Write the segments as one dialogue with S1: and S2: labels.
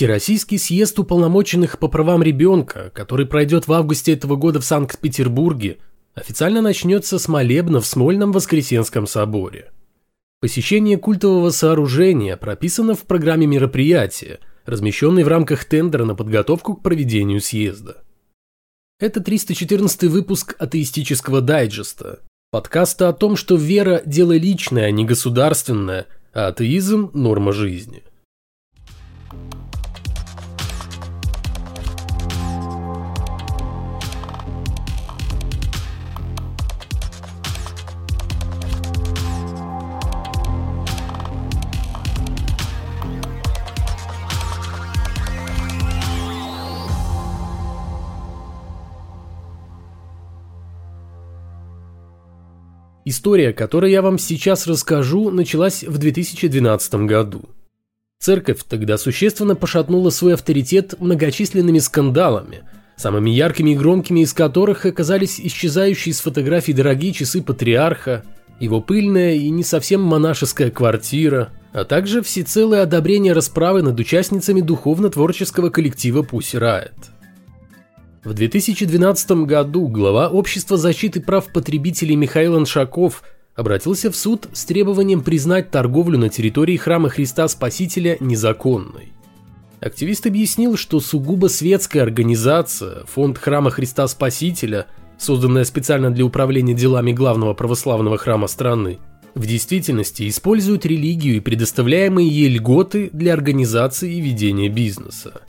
S1: Всероссийский съезд уполномоченных по правам ребенка, который пройдет в августе этого года в Санкт-Петербурге, официально начнется с молебна в Смольном Воскресенском соборе. Посещение культового сооружения прописано в программе мероприятия, размещенной в рамках тендера на подготовку к проведению съезда. Это 314 выпуск атеистического дайджеста, подкаста о том, что вера – дело личное, а не государственное, а атеизм – норма жизни. История, которую я вам сейчас расскажу, началась в 2012 году. Церковь тогда существенно пошатнула свой авторитет многочисленными скандалами, самыми яркими и громкими из которых оказались исчезающие с фотографий дорогие часы патриарха, его пыльная и не совсем монашеская квартира, а также всецелое одобрение расправы над участницами духовно-творческого коллектива «Пусть Райт». В 2012 году глава Общества защиты прав потребителей Михаил Аншаков обратился в суд с требованием признать торговлю на территории храма Христа Спасителя незаконной. Активист объяснил, что сугубо светская организация, фонд храма Христа Спасителя, созданная специально для управления делами главного православного храма страны, в действительности использует религию и предоставляемые ей льготы для организации и ведения бизнеса.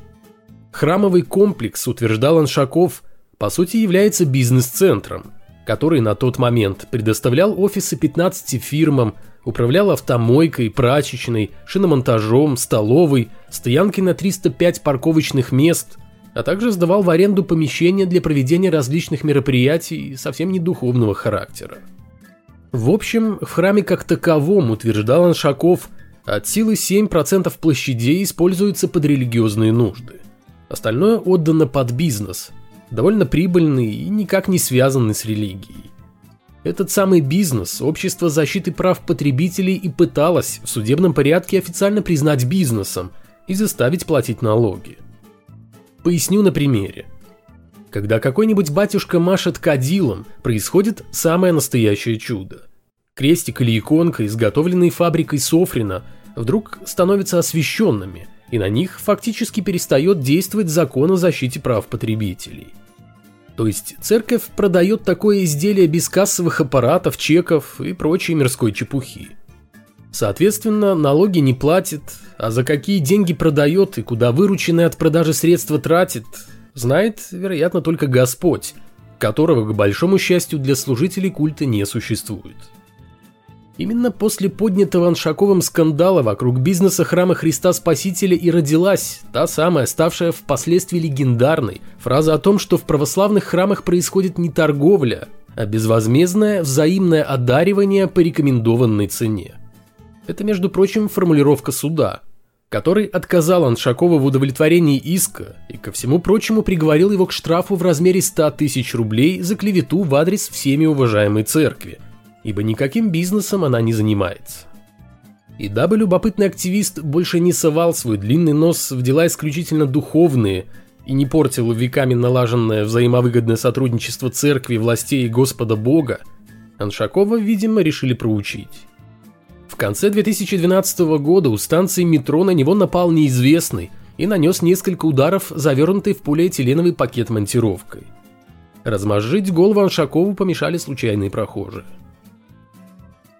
S1: Храмовый комплекс, утверждал Аншаков, по сути является бизнес-центром, который на тот момент предоставлял офисы 15 фирмам, управлял автомойкой, прачечной, шиномонтажом, столовой, стоянкой на 305 парковочных мест, а также сдавал в аренду помещения для проведения различных мероприятий совсем не духовного характера. В общем, в храме как таковом, утверждал Аншаков, от силы 7% площадей используются под религиозные нужды. Остальное отдано под бизнес, довольно прибыльный и никак не связанный с религией. Этот самый бизнес Общество защиты прав потребителей и пыталось в судебном порядке официально признать бизнесом и заставить платить налоги. Поясню на примере. Когда какой-нибудь батюшка машет кадилом, происходит самое настоящее чудо. Крестик или иконка, изготовленные фабрикой Софрина, вдруг становятся освященными – и на них фактически перестает действовать закон о защите прав потребителей. То есть церковь продает такое изделие без кассовых аппаратов, чеков и прочей мирской чепухи. Соответственно, налоги не платит, а за какие деньги продает и куда вырученные от продажи средства тратит, знает, вероятно, только Господь, которого, к большому счастью, для служителей культа не существует. Именно после поднятого Аншаковым скандала вокруг бизнеса храма Христа Спасителя и родилась та самая, ставшая впоследствии легендарной, фраза о том, что в православных храмах происходит не торговля, а безвозмездное взаимное одаривание по рекомендованной цене. Это, между прочим, формулировка суда, который отказал Аншакова в удовлетворении иска и, ко всему прочему, приговорил его к штрафу в размере 100 тысяч рублей за клевету в адрес всеми уважаемой церкви – ибо никаким бизнесом она не занимается. И дабы любопытный активист больше не совал свой длинный нос в дела исключительно духовные и не портил веками налаженное взаимовыгодное сотрудничество церкви, властей и Господа Бога, Аншакова, видимо, решили проучить. В конце 2012 года у станции метро на него напал неизвестный и нанес несколько ударов, завернутый в полиэтиленовый пакет монтировкой. Размозжить голову Аншакову помешали случайные прохожие.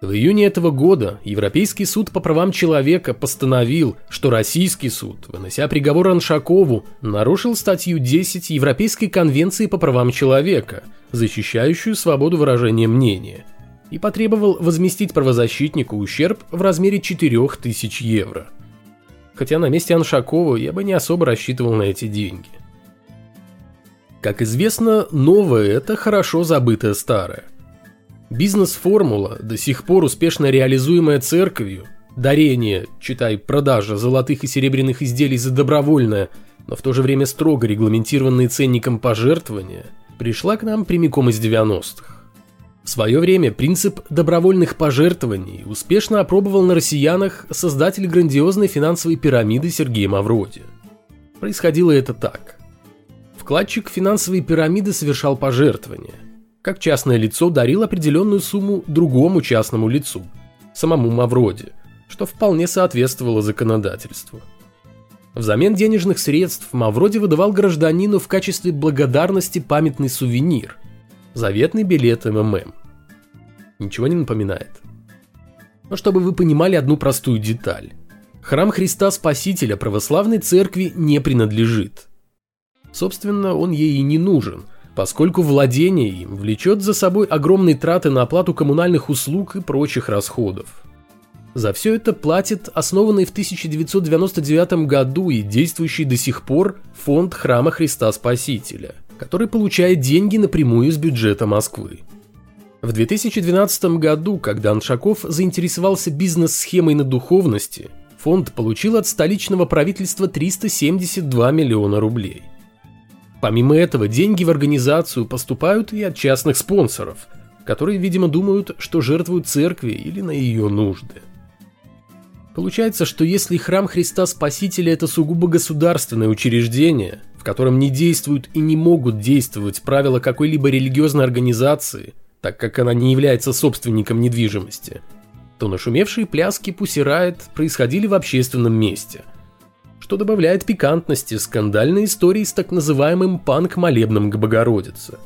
S1: В июне этого года Европейский суд по правам человека постановил, что российский суд, вынося приговор Аншакову, нарушил статью 10 Европейской конвенции по правам человека, защищающую свободу выражения мнения, и потребовал возместить правозащитнику ущерб в размере 4000 евро. Хотя на месте Аншакова я бы не особо рассчитывал на эти деньги. Как известно, новое – это хорошо забытое старое. Бизнес-формула, до сих пор успешно реализуемая церковью, дарение, читай, продажа золотых и серебряных изделий за добровольное, но в то же время строго регламентированные ценником пожертвования, пришла к нам прямиком из 90-х. В свое время принцип добровольных пожертвований успешно опробовал на россиянах создатель грандиозной финансовой пирамиды Сергей Мавроди. Происходило это так. Вкладчик финансовой пирамиды совершал пожертвования. Как частное лицо дарил определенную сумму другому частному лицу, самому Мавроди, что вполне соответствовало законодательству. Взамен денежных средств Мавроди выдавал гражданину в качестве благодарности памятный сувенир – заветный билет МММ. Ничего не напоминает. Но чтобы вы понимали одну простую деталь. Храм Христа Спасителя православной церкви не принадлежит. Собственно, он ей и не нужен, поскольку владение им влечет за собой огромные траты на оплату коммунальных услуг и прочих расходов. За все это платит основанный в 1999 году и действующий до сих пор фонд Храма Христа Спасителя, который получает деньги напрямую из бюджета Москвы. В 2012 году, когда Аншаков заинтересовался бизнес-схемой на духовности, фонд получил от столичного правительства 372 миллиона рублей. Помимо этого, деньги в организацию поступают и от частных спонсоров, которые, видимо, думают, что жертвуют церкви или на ее нужды. Получается, что если храм Христа Спасителя это сугубо государственное учреждение, в котором не действуют и не могут действовать правила какой-либо религиозной организации, так как она не является собственником недвижимости, то нашумевшие пляски Пусирает происходили в общественном месте, что добавляет пикантности скандальной истории с так называемым панк-молебном к Богородице.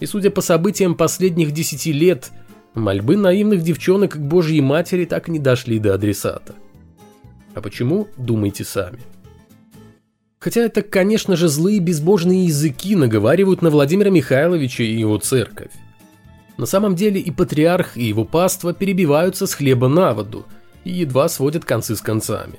S1: И судя по событиям последних десяти лет – Мольбы наивных девчонок к Божьей Матери так и не дошли до адресата. А почему, думайте сами. Хотя это, конечно же, злые безбожные языки наговаривают на Владимира Михайловича и его церковь. На самом деле и патриарх, и его паства перебиваются с хлеба на воду и едва сводят концы с концами.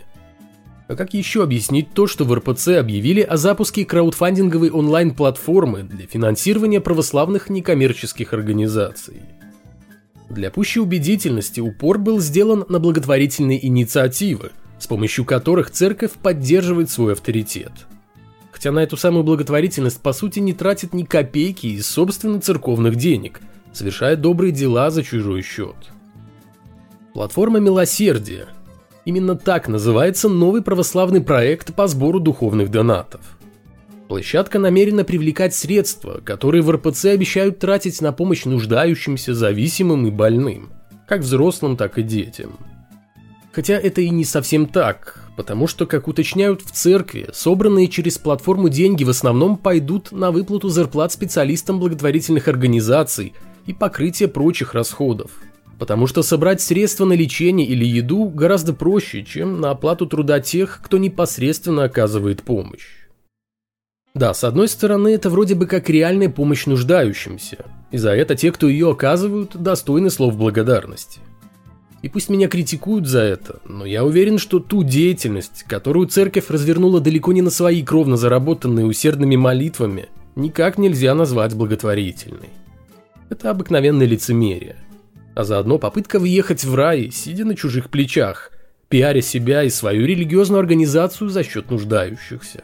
S1: А как еще объяснить то, что в РПЦ объявили о запуске краудфандинговой онлайн-платформы для финансирования православных некоммерческих организаций? Для пущей убедительности упор был сделан на благотворительные инициативы, с помощью которых церковь поддерживает свой авторитет. Хотя на эту самую благотворительность по сути не тратит ни копейки из собственно церковных денег, совершая добрые дела за чужой счет. Платформа милосердия. Именно так называется новый православный проект по сбору духовных донатов. Площадка намерена привлекать средства, которые в РПЦ обещают тратить на помощь нуждающимся, зависимым и больным, как взрослым, так и детям. Хотя это и не совсем так, потому что, как уточняют в церкви, собранные через платформу деньги в основном пойдут на выплату зарплат специалистам благотворительных организаций и покрытие прочих расходов. Потому что собрать средства на лечение или еду гораздо проще, чем на оплату труда тех, кто непосредственно оказывает помощь. Да, с одной стороны, это вроде бы как реальная помощь нуждающимся, и за это те, кто ее оказывают, достойны слов благодарности. И пусть меня критикуют за это, но я уверен, что ту деятельность, которую церковь развернула далеко не на свои кровно заработанные усердными молитвами, никак нельзя назвать благотворительной. Это обыкновенное лицемерие. А заодно попытка въехать в рай, сидя на чужих плечах, пиаря себя и свою религиозную организацию за счет нуждающихся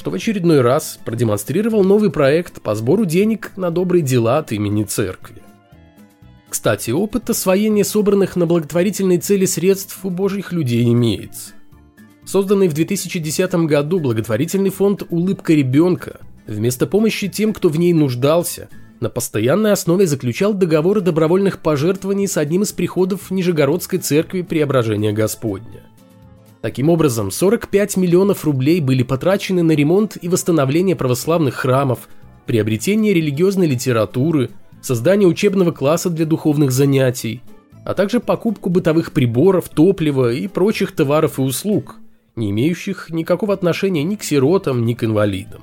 S1: что в очередной раз продемонстрировал новый проект по сбору денег на добрые дела от имени церкви. Кстати, опыт освоения собранных на благотворительные цели средств у божьих людей имеется. Созданный в 2010 году благотворительный фонд «Улыбка ребенка» вместо помощи тем, кто в ней нуждался, на постоянной основе заключал договоры добровольных пожертвований с одним из приходов Нижегородской церкви Преображения Господня. Таким образом, 45 миллионов рублей были потрачены на ремонт и восстановление православных храмов, приобретение религиозной литературы, создание учебного класса для духовных занятий, а также покупку бытовых приборов, топлива и прочих товаров и услуг, не имеющих никакого отношения ни к сиротам, ни к инвалидам.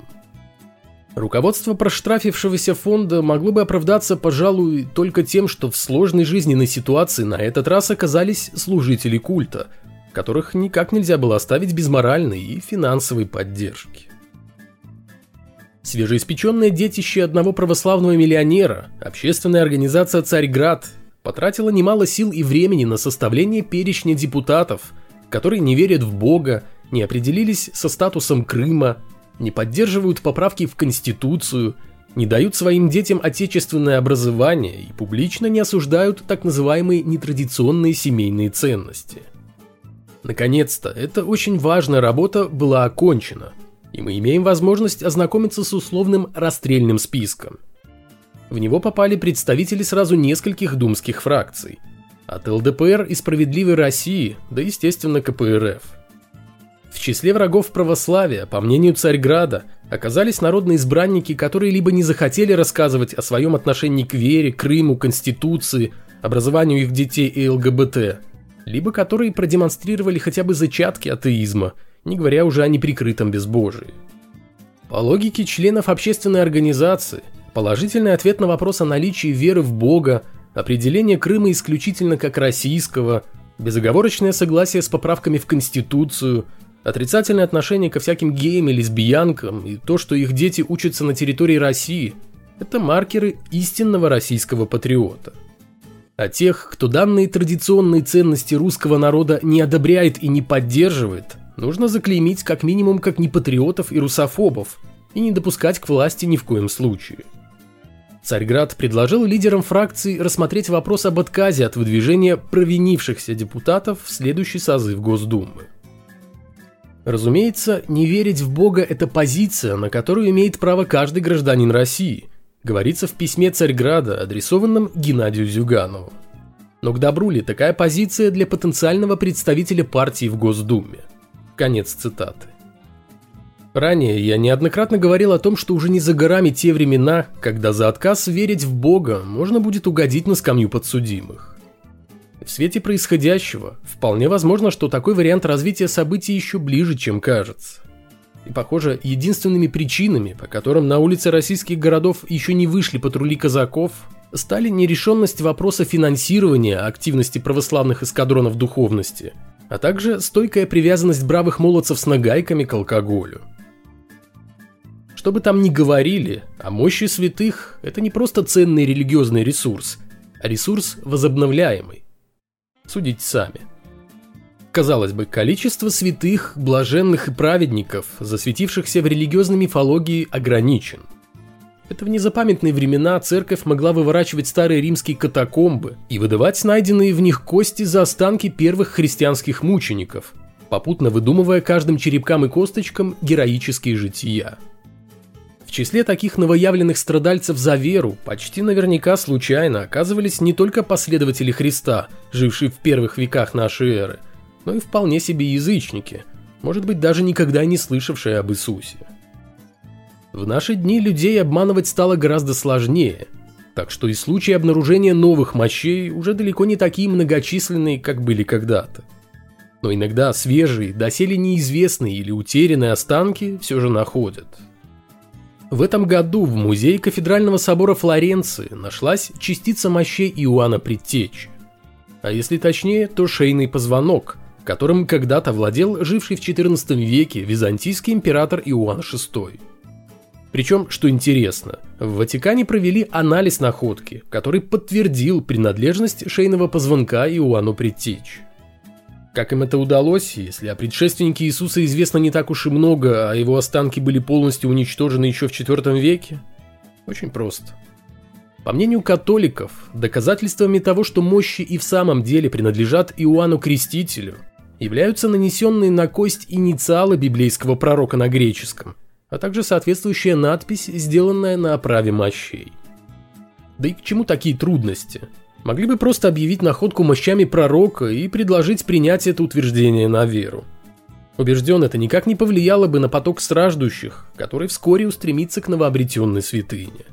S1: Руководство проштрафившегося фонда могло бы оправдаться, пожалуй, только тем, что в сложной жизненной ситуации на этот раз оказались служители культа – которых никак нельзя было оставить без моральной и финансовой поддержки. Свежеиспеченное детище одного православного миллионера, общественная организация «Царьград», потратила немало сил и времени на составление перечня депутатов, которые не верят в Бога, не определились со статусом Крыма, не поддерживают поправки в Конституцию, не дают своим детям отечественное образование и публично не осуждают так называемые нетрадиционные семейные ценности – Наконец-то, эта очень важная работа была окончена, и мы имеем возможность ознакомиться с условным расстрельным списком. В него попали представители сразу нескольких думских фракций. От ЛДПР и Справедливой России, да естественно КПРФ. В числе врагов православия, по мнению Царьграда, оказались народные избранники, которые либо не захотели рассказывать о своем отношении к вере, Крыму, Конституции, образованию их детей и ЛГБТ, либо которые продемонстрировали хотя бы зачатки атеизма, не говоря уже о неприкрытом безбожии. По логике членов общественной организации, Положительный ответ на вопрос о наличии веры в Бога, определение Крыма исключительно как российского, безоговорочное согласие с поправками в Конституцию, отрицательное отношение ко всяким геям и лесбиянкам и то, что их дети учатся на территории России – это маркеры истинного российского патриота. А тех, кто данные традиционные ценности русского народа не одобряет и не поддерживает, нужно заклеймить как минимум как непатриотов и русофобов и не допускать к власти ни в коем случае. Царьград предложил лидерам фракций рассмотреть вопрос об отказе от выдвижения провинившихся депутатов в следующий созыв Госдумы. Разумеется, не верить в Бога – это позиция, на которую имеет право каждый гражданин России, говорится в письме Царьграда, адресованном Геннадию Зюганову. Но к добру ли такая позиция для потенциального представителя партии в Госдуме? Конец цитаты. Ранее я неоднократно говорил о том, что уже не за горами те времена, когда за отказ верить в Бога можно будет угодить на скамью подсудимых. В свете происходящего, вполне возможно, что такой вариант развития событий еще ближе, чем кажется. И, похоже, единственными причинами, по которым на улице российских городов еще не вышли патрули казаков, стали нерешенность вопроса финансирования активности православных эскадронов духовности, а также стойкая привязанность бравых молодцев с нагайками к алкоголю. Что бы там ни говорили, о мощи святых – это не просто ценный религиозный ресурс, а ресурс возобновляемый. Судите сами. Казалось бы, количество святых, блаженных и праведников, засветившихся в религиозной мифологии, ограничен. Это в незапамятные времена церковь могла выворачивать старые римские катакомбы и выдавать найденные в них кости за останки первых христианских мучеников, попутно выдумывая каждым черепкам и косточкам героические жития. В числе таких новоявленных страдальцев за веру почти наверняка случайно оказывались не только последователи Христа, жившие в первых веках нашей эры, но и вполне себе язычники, может быть даже никогда не слышавшие об Иисусе. В наши дни людей обманывать стало гораздо сложнее, так что и случаи обнаружения новых мощей уже далеко не такие многочисленные, как были когда-то. Но иногда свежие, доселе неизвестные или утерянные останки все же находят – в этом году в музее кафедрального собора Флоренции нашлась частица мощей Иоанна Предтечи. А если точнее, то шейный позвонок, которым когда-то владел живший в XIV веке византийский император Иоанн VI. Причем, что интересно, в Ватикане провели анализ находки, который подтвердил принадлежность шейного позвонка Иоанну Предтечи. Как им это удалось, если о предшественнике Иисуса известно не так уж и много, а его останки были полностью уничтожены еще в IV веке? Очень просто. По мнению католиков, доказательствами того, что мощи и в самом деле принадлежат Иоанну Крестителю, являются нанесенные на кость инициалы библейского пророка на греческом, а также соответствующая надпись, сделанная на оправе мощей. Да и к чему такие трудности? Могли бы просто объявить находку мощами пророка и предложить принять это утверждение на веру. Убежден, это никак не повлияло бы на поток страждущих, который вскоре устремится к новообретенной святыне.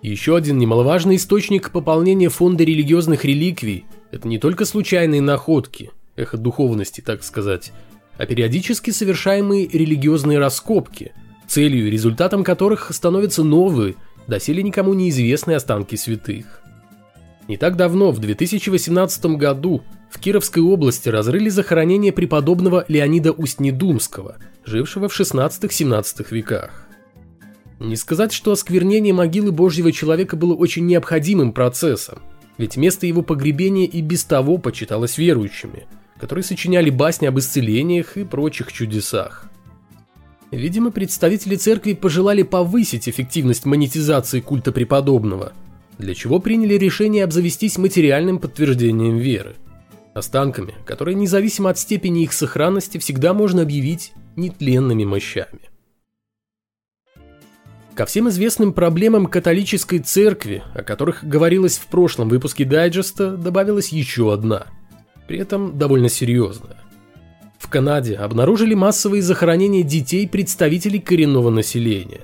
S1: Еще один немаловажный источник пополнения фонда религиозных реликвий – это не только случайные находки, эхо духовности, так сказать, а периодически совершаемые религиозные раскопки, целью и результатом которых становятся новые, доселе никому неизвестные останки святых. Не так давно, в 2018 году, в Кировской области разрыли захоронение преподобного Леонида Устнедумского, жившего в 16-17 веках. Не сказать, что осквернение могилы Божьего человека было очень необходимым процессом, ведь место его погребения и без того почиталось верующими, которые сочиняли басни об исцелениях и прочих чудесах. Видимо, представители церкви пожелали повысить эффективность монетизации культа преподобного – для чего приняли решение обзавестись материальным подтверждением веры. Останками, которые независимо от степени их сохранности всегда можно объявить нетленными мощами. Ко всем известным проблемам католической церкви, о которых говорилось в прошлом выпуске дайджеста, добавилась еще одна, при этом довольно серьезная. В Канаде обнаружили массовые захоронения детей представителей коренного населения.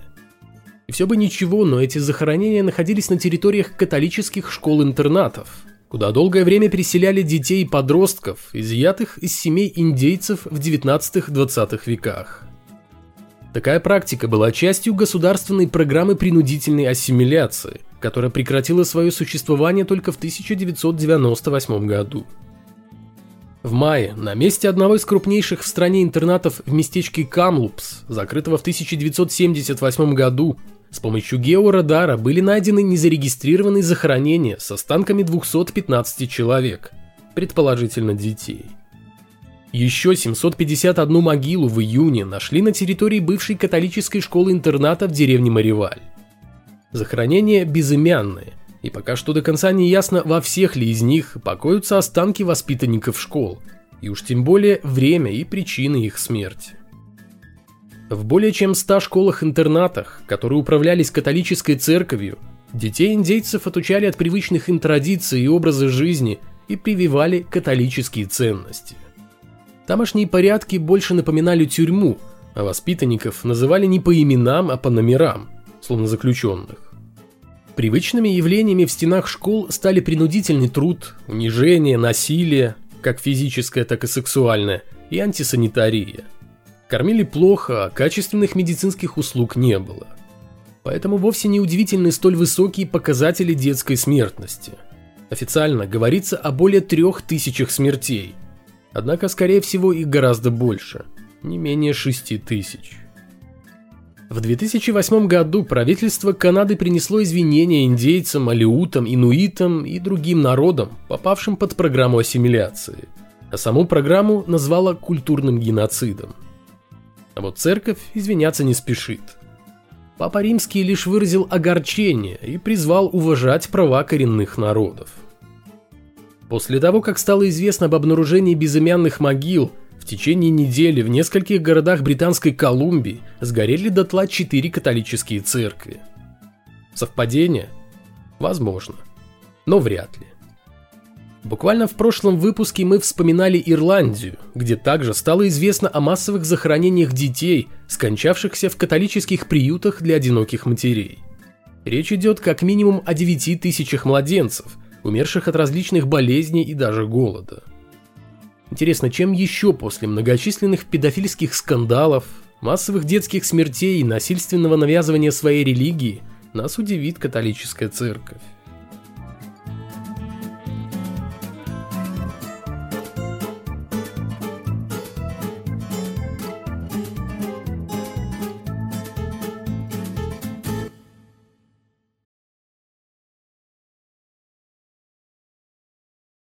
S1: И все бы ничего, но эти захоронения находились на территориях католических школ-интернатов, куда долгое время переселяли детей и подростков, изъятых из семей индейцев в 19-20 веках. Такая практика была частью государственной программы принудительной ассимиляции, которая прекратила свое существование только в 1998 году. В мае на месте одного из крупнейших в стране интернатов в местечке Камлупс, закрытого в 1978 году, с помощью георадара были найдены незарегистрированные захоронения с останками 215 человек, предположительно детей. Еще 751 могилу в июне нашли на территории бывшей католической школы-интерната в деревне Мариваль. Захоронения безымянные, и пока что до конца не ясно, во всех ли из них покоятся останки воспитанников школ, и уж тем более время и причины их смерти. В более чем 100 школах-интернатах, которые управлялись католической церковью, детей индейцев отучали от привычных им традиций и образа жизни и прививали католические ценности. Тамошние порядки больше напоминали тюрьму, а воспитанников называли не по именам, а по номерам, словно заключенных. Привычными явлениями в стенах школ стали принудительный труд, унижение, насилие, как физическое, так и сексуальное, и антисанитария – Кормили плохо, а качественных медицинских услуг не было. Поэтому вовсе не удивительны столь высокие показатели детской смертности. Официально говорится о более трех тысячах смертей. Однако, скорее всего, их гораздо больше. Не менее шести тысяч. В 2008 году правительство Канады принесло извинения индейцам, алиутам, инуитам и другим народам, попавшим под программу ассимиляции. А саму программу назвало культурным геноцидом. А вот церковь извиняться не спешит. Папа Римский лишь выразил огорчение и призвал уважать права коренных народов. После того, как стало известно об обнаружении безымянных могил, в течение недели в нескольких городах Британской Колумбии сгорели дотла четыре католические церкви. Совпадение? Возможно, но вряд ли. Буквально в прошлом выпуске мы вспоминали Ирландию, где также стало известно о массовых захоронениях детей, скончавшихся в католических приютах для одиноких матерей. Речь идет как минимум о 9 тысячах младенцев, умерших от различных болезней и даже голода. Интересно, чем еще после многочисленных педофильских скандалов, массовых детских смертей и насильственного навязывания своей религии нас удивит католическая церковь?